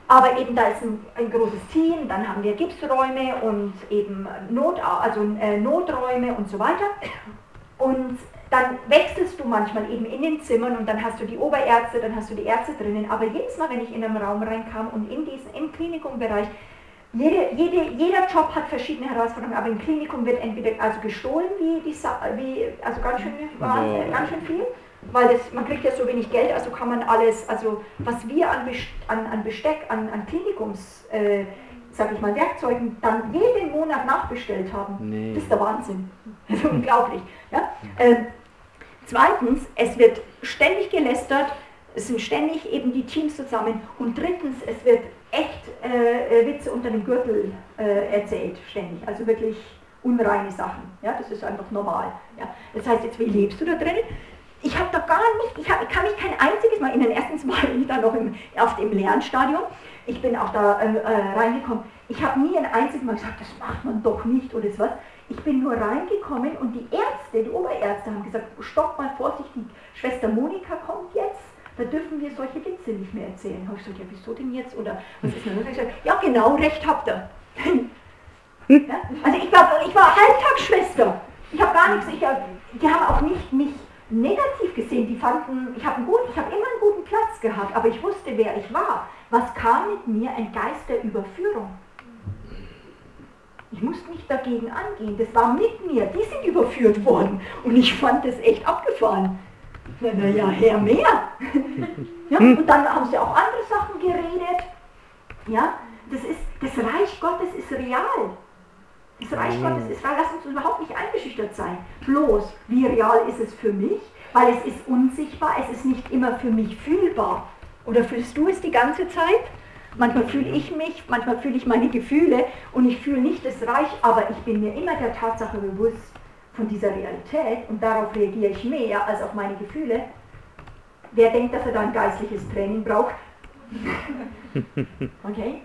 Aber eben da ist ein, ein, großes Team, dann haben wir Gipsräume und eben Not, also äh, Noträume und so weiter. Und dann wechselst du manchmal eben in den Zimmern und dann hast du die Oberärzte, dann hast du die Ärzte drinnen. Aber jedes Mal, wenn ich in einen Raum reinkam und in diesen im Klinikumbereich, jede, jede, jeder Job hat verschiedene Herausforderungen, aber im Klinikum wird entweder also gestohlen, wie, die, wie also ganz schön, ja. ganz schön viel, weil das, man kriegt ja so wenig Geld, also kann man alles, also was wir an, an, an Besteck, an, an Klinikums, äh, sag ich mal, Werkzeugen dann jeden Monat nachbestellt haben, nee. das ist der Wahnsinn. Das ist unglaublich. Ja? Äh, zweitens, es wird ständig gelästert, es sind ständig eben die Teams zusammen und drittens, es wird echt äh, Witze unter dem Gürtel äh, erzählt, ständig, also wirklich unreine Sachen. Ja? Das ist einfach normal. Ja? Das heißt, jetzt, wie lebst du da drin? Ich habe doch gar nicht, ich, hab, ich, kann mich kein einziges Mal, in den ersten bin ich da noch im, auf dem Lernstadium, ich bin auch da äh, äh, reingekommen, ich habe nie ein einziges Mal gesagt, das macht man doch nicht oder was. Ich bin nur reingekommen und die Ärzte, die Oberärzte haben gesagt, stopp mal vorsichtig, Schwester Monika kommt jetzt, da dürfen wir solche Witze nicht mehr erzählen. Habe ich gesagt, ja wieso denn jetzt? Oder was ist denn? Ich gesagt, ja genau, recht habt ihr. ja? Also ich war, ich war Halbtagsschwester. Ich habe gar nichts, ich, die haben auch nicht mich negativ gesehen, die fanden, ich habe gut, ich habe immer einen guten Platz gehabt, aber ich wusste, wer ich war. Was kam mit mir? Ein Geist der Überführung. Ich musste nicht dagegen angehen, das war mit mir, die sind überführt worden und ich fand das echt abgefahren. Naja, Herr mehr. ja, und dann haben sie auch andere Sachen geredet. Ja, das ist, das Reich Gottes ist real. Das Reich Gottes ist, lass uns überhaupt nicht eingeschüchtert sein. Bloß, wie real ist es für mich? Weil es ist unsichtbar, es ist nicht immer für mich fühlbar. Oder fühlst du es die ganze Zeit? Manchmal fühle ich mich, manchmal fühle ich meine Gefühle und ich fühle nicht das Reich, aber ich bin mir immer der Tatsache bewusst von dieser Realität und darauf reagiere ich mehr als auf meine Gefühle. Wer denkt, dass er da ein geistliches Training braucht? Okay?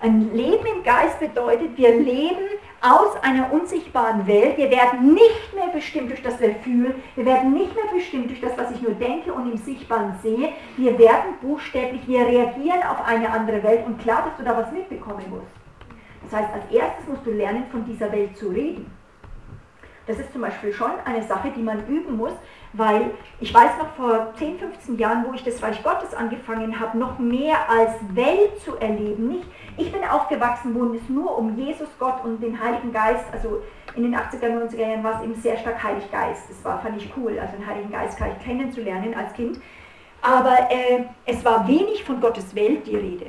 Ein Leben im Geist bedeutet, wir leben aus einer unsichtbaren Welt. Wir werden nicht mehr bestimmt durch das, was wir fühlen. Wir werden nicht mehr bestimmt durch das, was ich nur denke und im Sichtbaren sehe. Wir werden buchstäblich, wir reagieren auf eine andere Welt. Und klar, dass du da was mitbekommen musst. Das heißt, als erstes musst du lernen, von dieser Welt zu reden. Das ist zum Beispiel schon eine Sache, die man üben muss, weil ich weiß noch vor 10, 15 Jahren, wo ich das Reich Gottes angefangen habe, noch mehr als Welt zu erleben. Nicht, ich bin aufgewachsen, wo es nur um Jesus, Gott und den Heiligen Geist, also in den 80er, 90er Jahren war es eben sehr stark Heilig Geist. Das war, fand ich cool, also den Heiligen Geist kennenzulernen als Kind. Aber äh, es war wenig von Gottes Welt die Rede.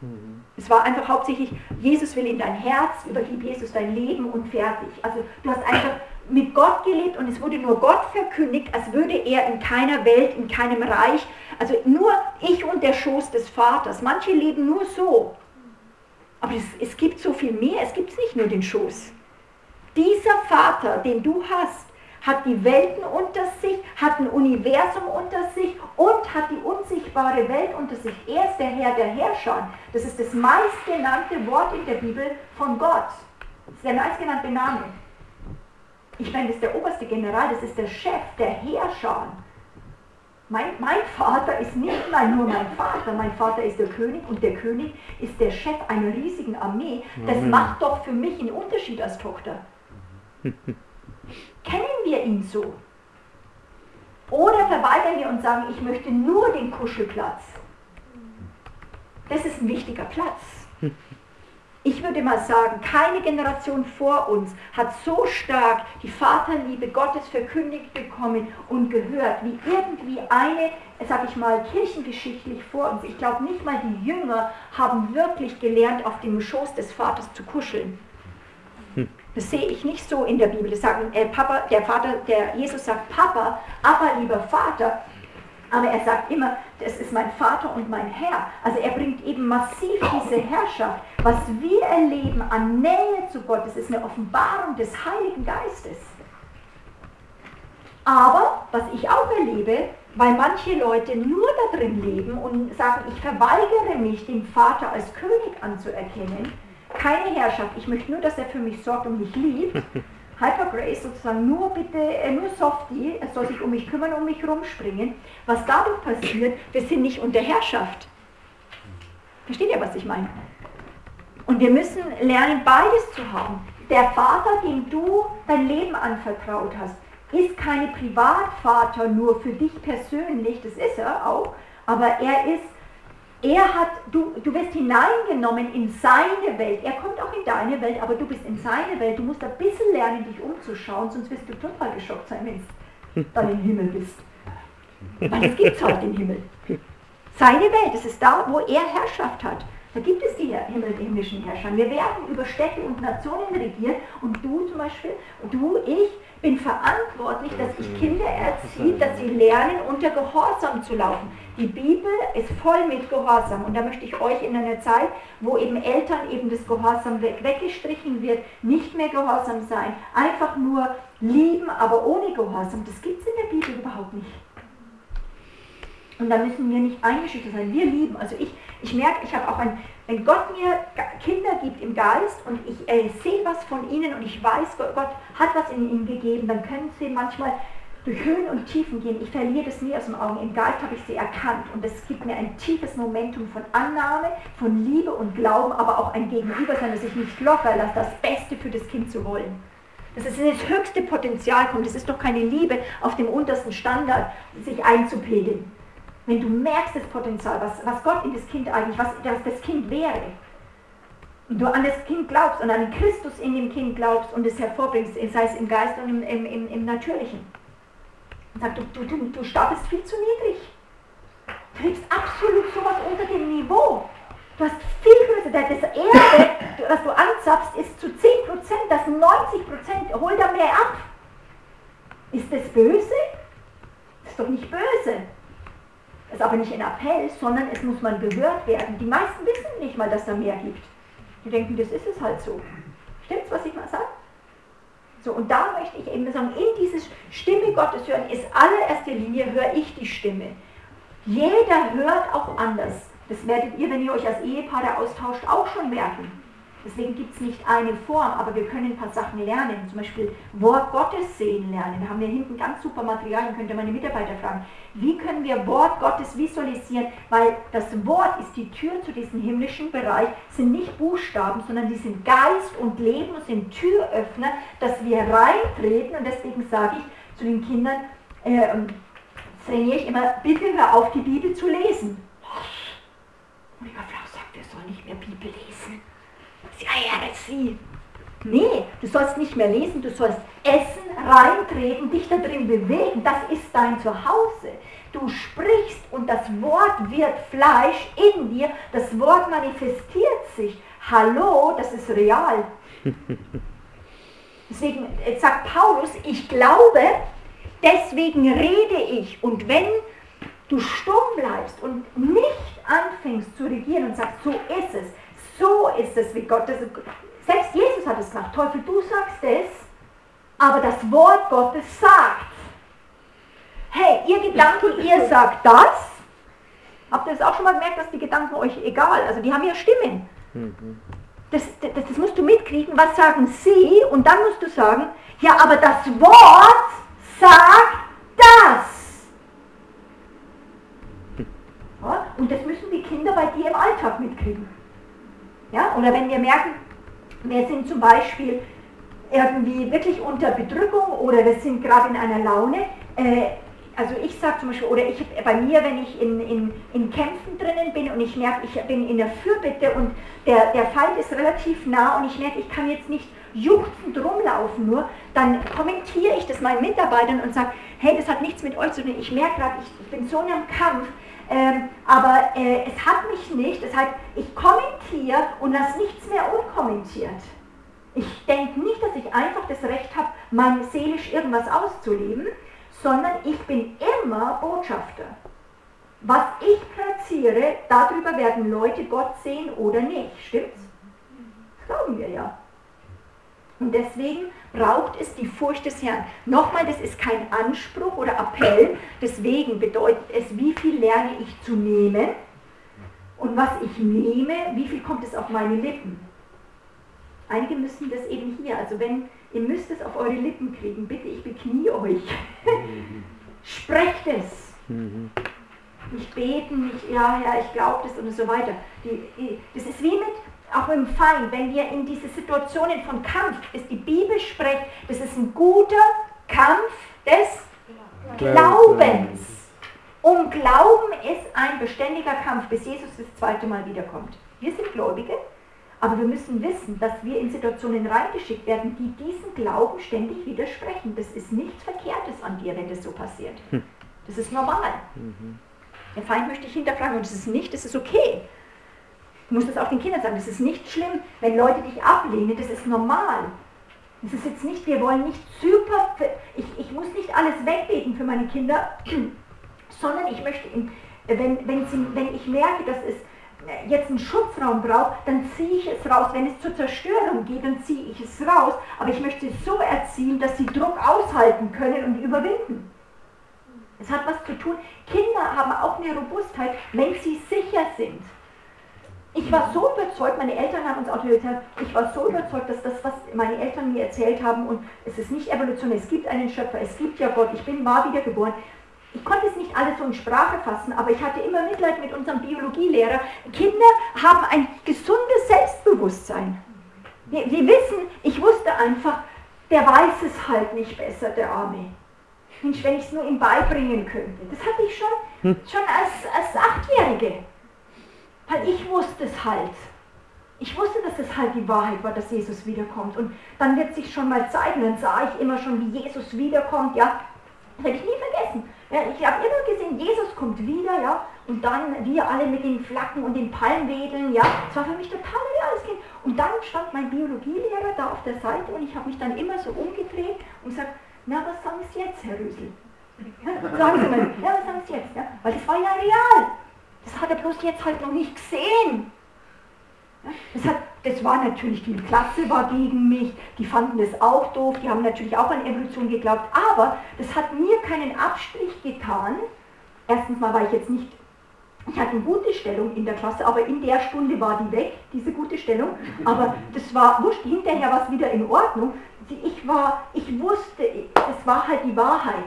Mhm. Es war einfach hauptsächlich, Jesus will in dein Herz, übergib Jesus dein Leben und fertig. Also du hast einfach mit Gott gelebt und es wurde nur Gott verkündigt, als würde er in keiner Welt, in keinem Reich, also nur ich und der Schoß des Vaters. Manche leben nur so. Aber es, es gibt so viel mehr, es gibt nicht nur den Schoß. Dieser Vater, den du hast, hat die Welten unter sich, hat ein Universum unter sich und hat die unsichtbare Welt unter sich. Er ist der Herr der Herrscher. Das ist das meistgenannte Wort in der Bibel von Gott. Das ist der meistgenannte Name. Ich meine, das ist der oberste General, das ist der Chef, der Herrscher. Mein, mein, Vater ist nicht mal nur mein Vater, mein Vater ist der König und der König ist der Chef einer riesigen Armee. Das macht doch für mich einen Unterschied als Tochter. Kennen wir ihn so? Oder verweigern wir und sagen, ich möchte nur den Kuschelplatz. Das ist ein wichtiger Platz. Ich würde mal sagen, keine Generation vor uns hat so stark die Vaterliebe Gottes verkündigt bekommen und gehört, wie irgendwie eine, sag ich mal, kirchengeschichtlich vor uns. Ich glaube, nicht mal die Jünger haben wirklich gelernt, auf dem Schoß des Vaters zu kuscheln. Das sehe ich nicht so in der Bibel. Das sagen, äh, Papa, der Vater, der Jesus sagt Papa, aber lieber Vater. Aber er sagt immer, das ist mein Vater und mein Herr. Also er bringt eben massiv diese Herrschaft. Was wir erleben an Nähe zu Gott, das ist eine Offenbarung des Heiligen Geistes. Aber was ich auch erlebe, weil manche Leute nur da drin leben und sagen, ich verweigere mich, den Vater als König anzuerkennen, keine Herrschaft. Ich möchte nur, dass er für mich sorgt und mich liebt. Hyper Grace sozusagen nur bitte, äh, nur Softie, er soll sich um mich kümmern, um mich rumspringen. Was dadurch passiert, wir sind nicht unter Herrschaft. Versteht ihr, was ich meine? Und wir müssen lernen, beides zu haben. Der Vater, dem du dein Leben anvertraut hast, ist keine Privatvater nur für dich persönlich, das ist er auch, aber er ist er hat, du, du wirst hineingenommen in seine Welt. Er kommt auch in deine Welt, aber du bist in seine Welt. Du musst ein bisschen lernen, dich umzuschauen, sonst wirst du total geschockt sein, wenn du dann im Himmel bist. Weil es gibt halt den Himmel. Seine Welt, das ist da, wo er Herrschaft hat. Da gibt es die himmlischen Herrscher. Wir werden über Städte und Nationen regiert und du zum Beispiel, du, ich, bin verantwortlich, dass ich Kinder erziehe, dass sie lernen, unter Gehorsam zu laufen. Die Bibel ist voll mit Gehorsam und da möchte ich euch in einer Zeit, wo eben Eltern eben das Gehorsam weggestrichen wird, nicht mehr Gehorsam sein, einfach nur lieben, aber ohne Gehorsam. Das gibt es in der Bibel überhaupt nicht. Und da müssen wir nicht eingeschüchtert sein. Wir lieben. Also ich, ich merke, ich habe auch ein, wenn Gott mir Kinder gibt im Geist und ich äh, sehe was von ihnen und ich weiß, Gott, hat was in ihnen gegeben, dann können sie manchmal durch Höhen und Tiefen gehen. Ich verliere das nie aus den Augen. Im Geist habe ich sie erkannt und es gibt mir ein tiefes Momentum von Annahme, von Liebe und Glauben, aber auch ein Gegenübersein, dass ich nicht locker lasse, das Beste für das Kind zu wollen. Dass es in das höchste Potenzial kommt. Es ist doch keine Liebe auf dem untersten Standard, sich einzupegeln wenn du merkst das Potenzial, was, was Gott in das Kind eigentlich, was, was das Kind wäre, und du an das Kind glaubst und an Christus in dem Kind glaubst und es hervorbringst, sei es im Geist und im, im, im, im Natürlichen. Und sagt, du, du, du startest viel zu niedrig. Du kriegst absolut sowas unter dem Niveau. Du hast viel größer, das Erbe, was du anzapfst, ist zu 10%, das 90%, hol da mehr ab. Ist das böse? Das ist doch nicht böse ist aber nicht ein Appell, sondern es muss mal gehört werden. Die meisten wissen nicht mal, dass da mehr gibt. Die denken, das ist es halt so. Stimmt's, was ich mal sage? So, und da möchte ich eben sagen, in diese Stimme Gottes hören, ist allererster Linie, höre ich die Stimme. Jeder hört auch anders. Das werdet ihr, wenn ihr euch als Ehepaare austauscht, auch schon merken. Deswegen gibt es nicht eine Form, aber wir können ein paar Sachen lernen. Zum Beispiel Wort Gottes sehen lernen. Da haben wir hinten ganz super Materialien, könnt ihr meine Mitarbeiter fragen. Wie können wir Wort Gottes visualisieren? Weil das Wort ist die Tür zu diesem himmlischen Bereich, sind nicht Buchstaben, sondern die sind Geist und Leben und sind Türöffner, dass wir reintreten. Und deswegen sage ich zu den Kindern, äh, trainiere ich immer, bitte hör auf, die Bibel zu lesen. Und die Frau sagt, wir sollen nicht mehr Bibel lesen. Ja, ja, sie. Nee, du sollst nicht mehr lesen, du sollst essen, reintreten, dich da drin bewegen. Das ist dein Zuhause. Du sprichst und das Wort wird Fleisch in dir. Das Wort manifestiert sich. Hallo, das ist real. Deswegen sagt Paulus, ich glaube, deswegen rede ich. Und wenn du stumm bleibst und nicht anfängst zu regieren und sagst, so ist es, so ist es, wie Gott das. Selbst Jesus hat es gesagt, Teufel, du sagst es, aber das Wort Gottes sagt. Hey, ihr Gedanken, ihr sagt das. Habt ihr das auch schon mal gemerkt, dass die Gedanken euch egal, also die haben ja Stimmen. Mhm. Das, das, das musst du mitkriegen, was sagen sie und dann musst du sagen, ja, aber das Wort sagt das. Ja, und das müssen die Kinder bei dir im Alltag mitkriegen. Ja? Oder wenn wir merken, wir sind zum Beispiel irgendwie wirklich unter Bedrückung oder wir sind gerade in einer Laune, äh, also ich sage zum Beispiel, oder ich bei mir, wenn ich in, in, in Kämpfen drinnen bin und ich merke, ich bin in der Fürbitte und der, der Feind ist relativ nah und ich merke, ich kann jetzt nicht juchzend rumlaufen nur, dann kommentiere ich das meinen Mitarbeitern und sage, hey, das hat nichts mit euch zu tun, ich merke gerade, ich, bin so in einem Kampf, ähm, aber äh, es hat mich nicht, deshalb ich kommentiere und lasse nichts mehr unkommentiert. Ich denke nicht, dass ich einfach das Recht habe, mein seelisch irgendwas auszuleben, sondern ich bin immer Botschafter. Was ich platziere, darüber werden Leute Gott sehen oder nicht. Stimmt's? Glauben wir ja. Und deswegen braucht es die Furcht des Herrn. Nochmal, das ist kein Anspruch oder Appell, deswegen bedeutet es, wie viel lerne ich zu nehmen und was ich nehme, wie viel kommt es auf meine Lippen. Einige müssen das eben hier, also wenn ihr müsst es auf eure Lippen kriegen, bitte, ich beknie euch. Sprecht es. Mhm. Nicht beten, nicht, ja, ja, ich glaube das und so weiter. Die, die, das ist wie mit, auch im Feind, wenn wir in diese Situationen von Kampf, ist die Bibel spricht, das ist ein guter Kampf des Glaubens. Und Glauben ist ein beständiger Kampf, bis Jesus das zweite Mal wiederkommt. Wir sind Gläubige, aber wir müssen wissen, dass wir in Situationen reingeschickt werden, die diesen Glauben ständig widersprechen. Das ist nichts Verkehrtes an dir, wenn das so passiert. Hm. Das ist normal. Mhm. Der Feind möchte dich hinterfragen und das ist nicht, das ist okay. Du musst das auch den Kindern sagen, das ist nicht schlimm, wenn Leute dich ablehnen, das ist normal. Das ist jetzt nicht, wir wollen nicht super, ich, ich muss nicht alles wegbeten für meine Kinder, sondern ich möchte, wenn, wenn, sie, wenn ich merke, dass es jetzt einen Schutzraum braucht, dann ziehe ich es raus. Wenn es zur Zerstörung geht, dann ziehe ich es raus. Aber ich möchte es so erziehen, dass sie Druck aushalten können und überwinden. Es hat was zu tun. Kinder haben auch eine Robustheit, wenn sie sicher sind. Ich war so überzeugt, meine Eltern haben uns auch gesagt, ich war so überzeugt, dass das, was meine Eltern mir erzählt haben, und es ist nicht evolutionär, es gibt einen Schöpfer, es gibt ja Gott, ich bin war wiedergeboren. Ich konnte es nicht alles so in Sprache fassen, aber ich hatte immer Mitleid mit unserem Biologielehrer. Kinder haben ein gesundes Selbstbewusstsein. Wir, wir wissen, ich wusste einfach, der weiß es halt nicht besser, der Arme. Mensch, wenn ich es nur ihm beibringen könnte. Das hatte ich schon, hm. schon als, als Achtjährige. Weil ich wusste es halt. Ich wusste, dass es halt die Wahrheit war, dass Jesus wiederkommt. Und dann wird sich schon mal zeigen, dann sah ich immer schon, wie Jesus wiederkommt, ja. Das werde ich nie vergessen. Ja, ich habe immer gesehen, Jesus kommt wieder, ja. Und dann wir alle mit den Flaggen und den Palmwedeln, ja. Das war für mich total reales Kind. Und dann stand mein Biologielehrer da auf der Seite und ich habe mich dann immer so umgedreht und gesagt, na, was sagen Sie jetzt, Herr Rüsel? Ja, sagen Sie mal, ja, was sagen Sie jetzt? Ja? Weil das war ja real. Das hat er bloß jetzt halt noch nicht gesehen. Das, hat, das war natürlich, die Klasse war gegen mich, die fanden das auch doof, die haben natürlich auch an Evolution geglaubt, aber das hat mir keinen Abstrich getan. Erstens mal war ich jetzt nicht Ich hatte eine gute Stellung in der Klasse, aber in der Stunde war die weg, diese gute Stellung. Aber das war wurscht, hinterher war es wieder in Ordnung. Ich war, ich wusste, es war halt die Wahrheit.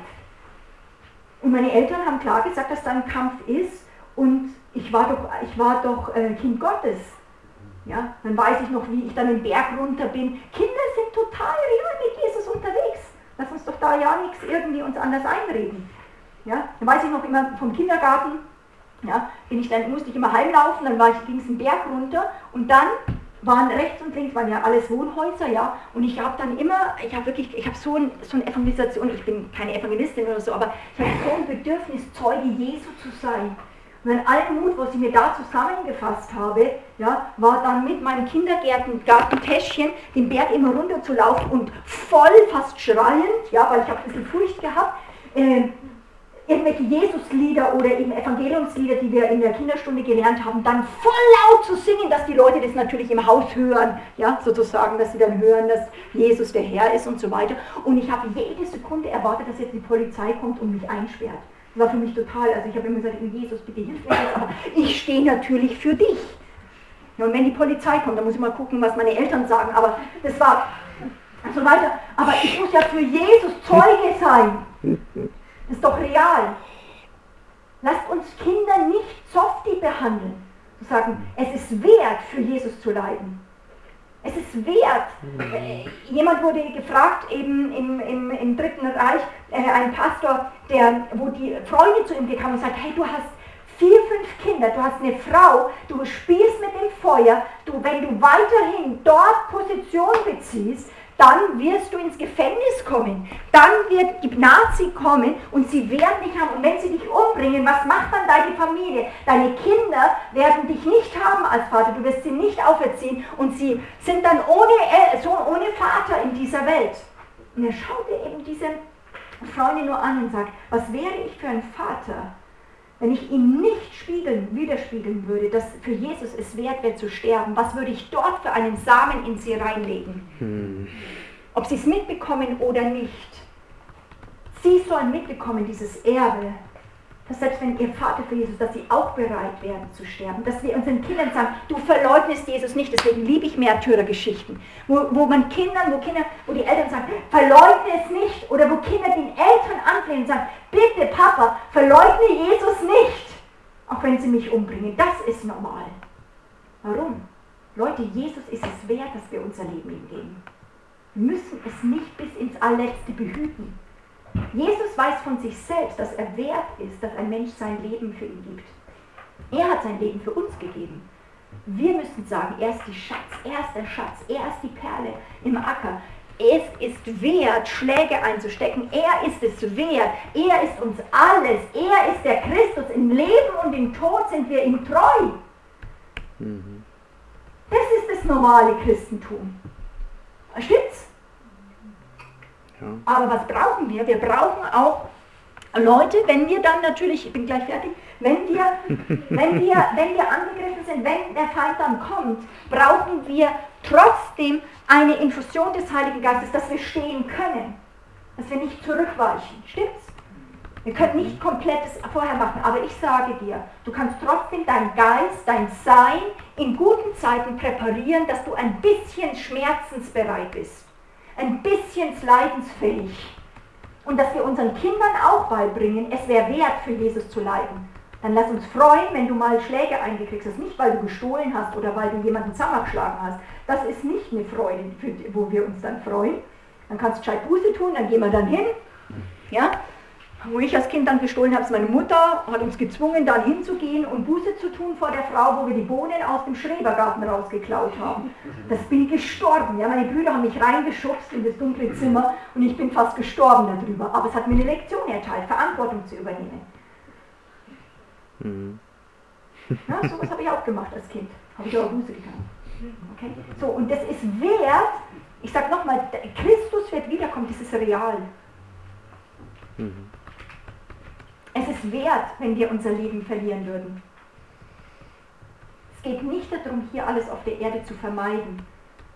Und meine Eltern haben klar gesagt, dass da ein Kampf ist und ich war doch, ich war doch äh, Kind Gottes. Ja, dann weiß ich noch, wie ich dann den Berg runter bin. Kinder sind total real mit Jesus unterwegs. Lass uns doch da ja nichts irgendwie uns anders einreden. Ja, dann weiß ich noch immer vom Kindergarten, ja, bin ich dann, musste ich immer heimlaufen, dann war ich, ging es einen Berg runter und dann waren rechts und links waren ja alles Wohnhäuser, ja, und ich habe dann immer, ich habe wirklich, ich habe so, ein, so eine Evangelisation, ich bin keine Evangelistin oder so, aber ich habe so ein Bedürfnis, Zeuge Jesu zu sein. Mein Almut, was ich mir da zusammengefasst habe, ja, war dann mit meinem Kindergartentäschchen den Berg immer runter zu laufen und voll, fast schreiend, ja, weil ich habe ein bisschen Furcht gehabt, äh, irgendwelche Jesuslieder oder eben Evangeliumslieder, die wir in der Kinderstunde gelernt haben, dann voll laut zu singen, dass die Leute das natürlich im Haus hören, ja, sozusagen, dass sie dann hören, dass Jesus der Herr ist und so weiter. Und ich habe jede Sekunde erwartet, dass jetzt die Polizei kommt und mich einsperrt. War für mich total, also ich habe immer gesagt, Jesus, bitte hilf mir jetzt, aber ich stehe natürlich für dich. Und wenn die Polizei kommt, dann muss ich mal gucken, was meine Eltern sagen, aber das war und so weiter. Aber ich muss ja für Jesus Zeuge sein. Das ist doch real. Lasst uns Kinder nicht softy behandeln. Zu sagen, es ist wert, für Jesus zu leiden. Es ist wert. Äh, jemand wurde gefragt, eben im, im, im Dritten Reich, äh, ein Pastor, der, wo die Freunde zu ihm kamen und sagten, hey, du hast vier, fünf Kinder, du hast eine Frau, du spielst mit dem Feuer, du, wenn du weiterhin dort Position beziehst, dann wirst du ins Gefängnis kommen. Dann wird die Nazi kommen und sie werden dich haben. Und wenn sie dich umbringen, was macht dann deine Familie? Deine Kinder werden dich nicht haben als Vater. Du wirst sie nicht auferziehen und sie sind dann ohne Sohn, ohne Vater in dieser Welt. Und er schaute eben diese Freunde nur an und sagt, was wäre ich für ein Vater, wenn ich ihm nicht spiegeln, widerspiegeln würde, dass für Jesus es wert wäre zu sterben, was würde ich dort für einen Samen in sie reinlegen? Hm. Ob sie es mitbekommen oder nicht. Sie sollen mitbekommen, dieses Erbe, dass selbst wenn ihr Vater für Jesus, dass sie auch bereit werden zu sterben, dass wir unseren Kindern sagen, du verleugnest Jesus nicht, deswegen liebe ich Märtyrergeschichten, wo, wo man Kindern, wo Kinder, wo die Eltern sagen, verleugne es nicht, oder wo Kinder den Eltern anflehen und sagen, bitte Papa, verleugne Jesus nicht, auch wenn sie mich umbringen, das ist normal. Warum? Leute, Jesus ist es wert, dass wir unser Leben ihm geben. Wir müssen es nicht bis ins Allerletzte behüten. Jesus weiß von sich selbst, dass er wert ist, dass ein Mensch sein Leben für ihn gibt. Er hat sein Leben für uns gegeben. Wir müssen sagen, er ist die Schatz, er ist der Schatz, er ist die Perle im Acker. Es ist wert, Schläge einzustecken. Er ist es wert. Er ist uns alles. Er ist der Christus. Im Leben und im Tod sind wir ihm treu. Mhm. Das ist das normale Christentum. Aber was brauchen wir? Wir brauchen auch Leute, wenn wir dann natürlich, ich bin gleich fertig, wenn wir, wenn wir, wenn wir angegriffen sind, wenn der Feind dann kommt, brauchen wir trotzdem eine Infusion des Heiligen Geistes, dass wir stehen können, dass wir nicht zurückweichen. Stimmt's? Wir können nicht komplettes vorher machen, aber ich sage dir, du kannst trotzdem dein Geist, dein Sein in guten Zeiten präparieren, dass du ein bisschen schmerzensbereit bist ein bisschen leidensfähig. Und dass wir unseren Kindern auch beibringen, es wäre wert, für Jesus zu leiden. Dann lass uns freuen, wenn du mal Schläge eingekriegt hast. Nicht, weil du gestohlen hast oder weil du jemanden zusammengeschlagen hast. Das ist nicht eine Freude, wo wir uns dann freuen. Dann kannst du gescheit tun, dann gehen wir dann hin. Ja? Wo ich als Kind dann gestohlen habe, ist meine Mutter, hat uns gezwungen, dann hinzugehen und Buße zu tun vor der Frau, wo wir die Bohnen aus dem Schrebergarten rausgeklaut haben. Das bin gestorben. Ja, meine Brüder haben mich reingeschubst in das dunkle Zimmer und ich bin fast gestorben darüber. Aber es hat mir eine Lektion erteilt, Verantwortung zu übernehmen. Mhm. Ja, sowas habe ich auch gemacht als Kind. Habe ich aber Buße getan. Okay? So, und das ist wert, ich sage nochmal, Christus wird wiederkommen, das ist real. Mhm. Es ist wert, wenn wir unser Leben verlieren würden. Es geht nicht darum, hier alles auf der Erde zu vermeiden,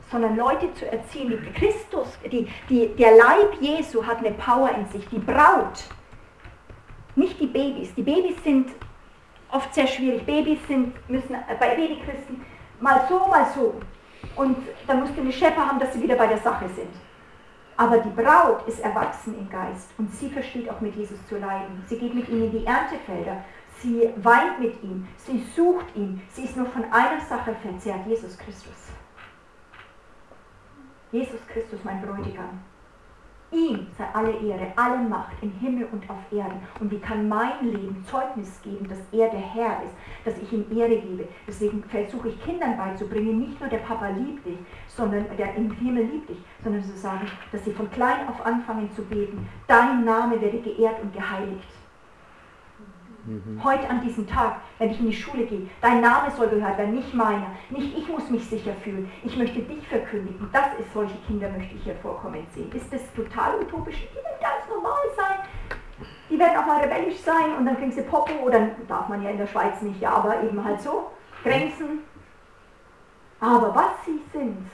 sondern Leute zu erziehen. Die Christus, die, die, der Leib Jesu hat eine Power in sich, die Braut, nicht die Babys. Die Babys sind oft sehr schwierig. Babys sind, müssen bei Babychristen mal so, mal so. Und dann musst du eine Schepper haben, dass sie wieder bei der Sache sind. Aber die Braut ist erwachsen im Geist und sie versteht auch mit Jesus zu leiden. Sie geht mit ihm in die Erntefelder, sie weint mit ihm, sie sucht ihn. Sie ist nur von einer Sache verzehrt, Jesus Christus. Jesus Christus, mein Bräutigam. Ihm sei alle Ehre, alle Macht im Himmel und auf Erden. Und wie kann mein Leben Zeugnis geben, dass er der Herr ist, dass ich ihm Ehre gebe? Deswegen versuche ich Kindern beizubringen, nicht nur der Papa liebt dich, sondern der im Himmel liebt dich, sondern zu sagen, dass sie von klein auf anfangen zu beten. Dein Name werde geehrt und geheiligt. Mhm. Heute an diesem Tag, wenn ich in die Schule gehe, dein Name soll gehört werden, nicht meiner. Nicht ich muss mich sicher fühlen. Ich möchte dich verkündigen. Das ist, solche Kinder möchte ich hier vorkommen sehen. Ist das total utopisch? Die werden ganz normal sein. Die werden auch mal rebellisch sein und dann kriegen sie Popo oder darf man ja in der Schweiz nicht, ja, aber eben halt so. Grenzen. Aber was sie sind,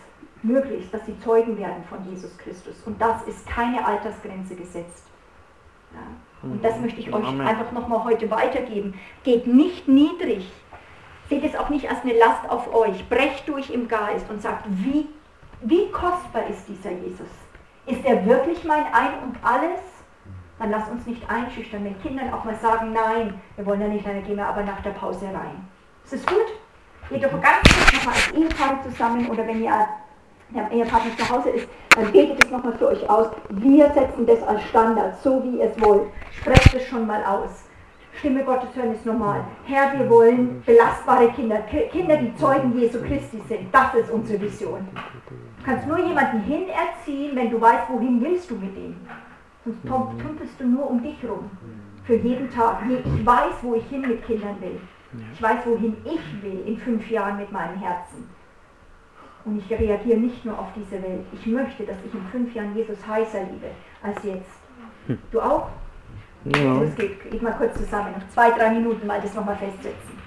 möglichst, dass sie Zeugen werden von Jesus Christus. Und das ist keine Altersgrenze gesetzt. Ja. Und das möchte ich euch Amen. einfach nochmal heute weitergeben. Geht nicht niedrig. Seht es auch nicht als eine Last auf euch. Brecht durch im Geist und sagt, wie, wie kostbar ist dieser Jesus? Ist er wirklich mein Ein und Alles? Dann lasst uns nicht einschüchtern, wenn Kindern auch mal sagen, nein, wir wollen ja nicht, dann gehen wir aber nach der Pause rein. Ist es gut? Geht doch ganz kurz nochmal als Ehepaar zusammen oder wenn ihr der Ehepartner zu Hause ist, dann betet es nochmal für euch aus. Wir setzen das als Standard, so wie ihr es wollt. Sprecht es schon mal aus. Stimme Gottes hören ist normal. Herr, wir wollen belastbare Kinder, Kinder, die Zeugen Jesu Christi sind. Das ist unsere Vision. Du kannst nur jemanden hinerziehen, wenn du weißt, wohin willst du mit ihm. Sonst tümpelst du nur um dich rum. Für jeden Tag. Ich weiß, wo ich hin mit Kindern will. Ich weiß, wohin ich will in fünf Jahren mit meinem Herzen. Und ich reagiere nicht nur auf diese Welt. Ich möchte, dass ich in fünf Jahren Jesus heißer liebe als jetzt. Hm. Du auch? Ja. Das geht. Ich mal kurz zusammen. Noch zwei, drei Minuten mal das nochmal festsetzen.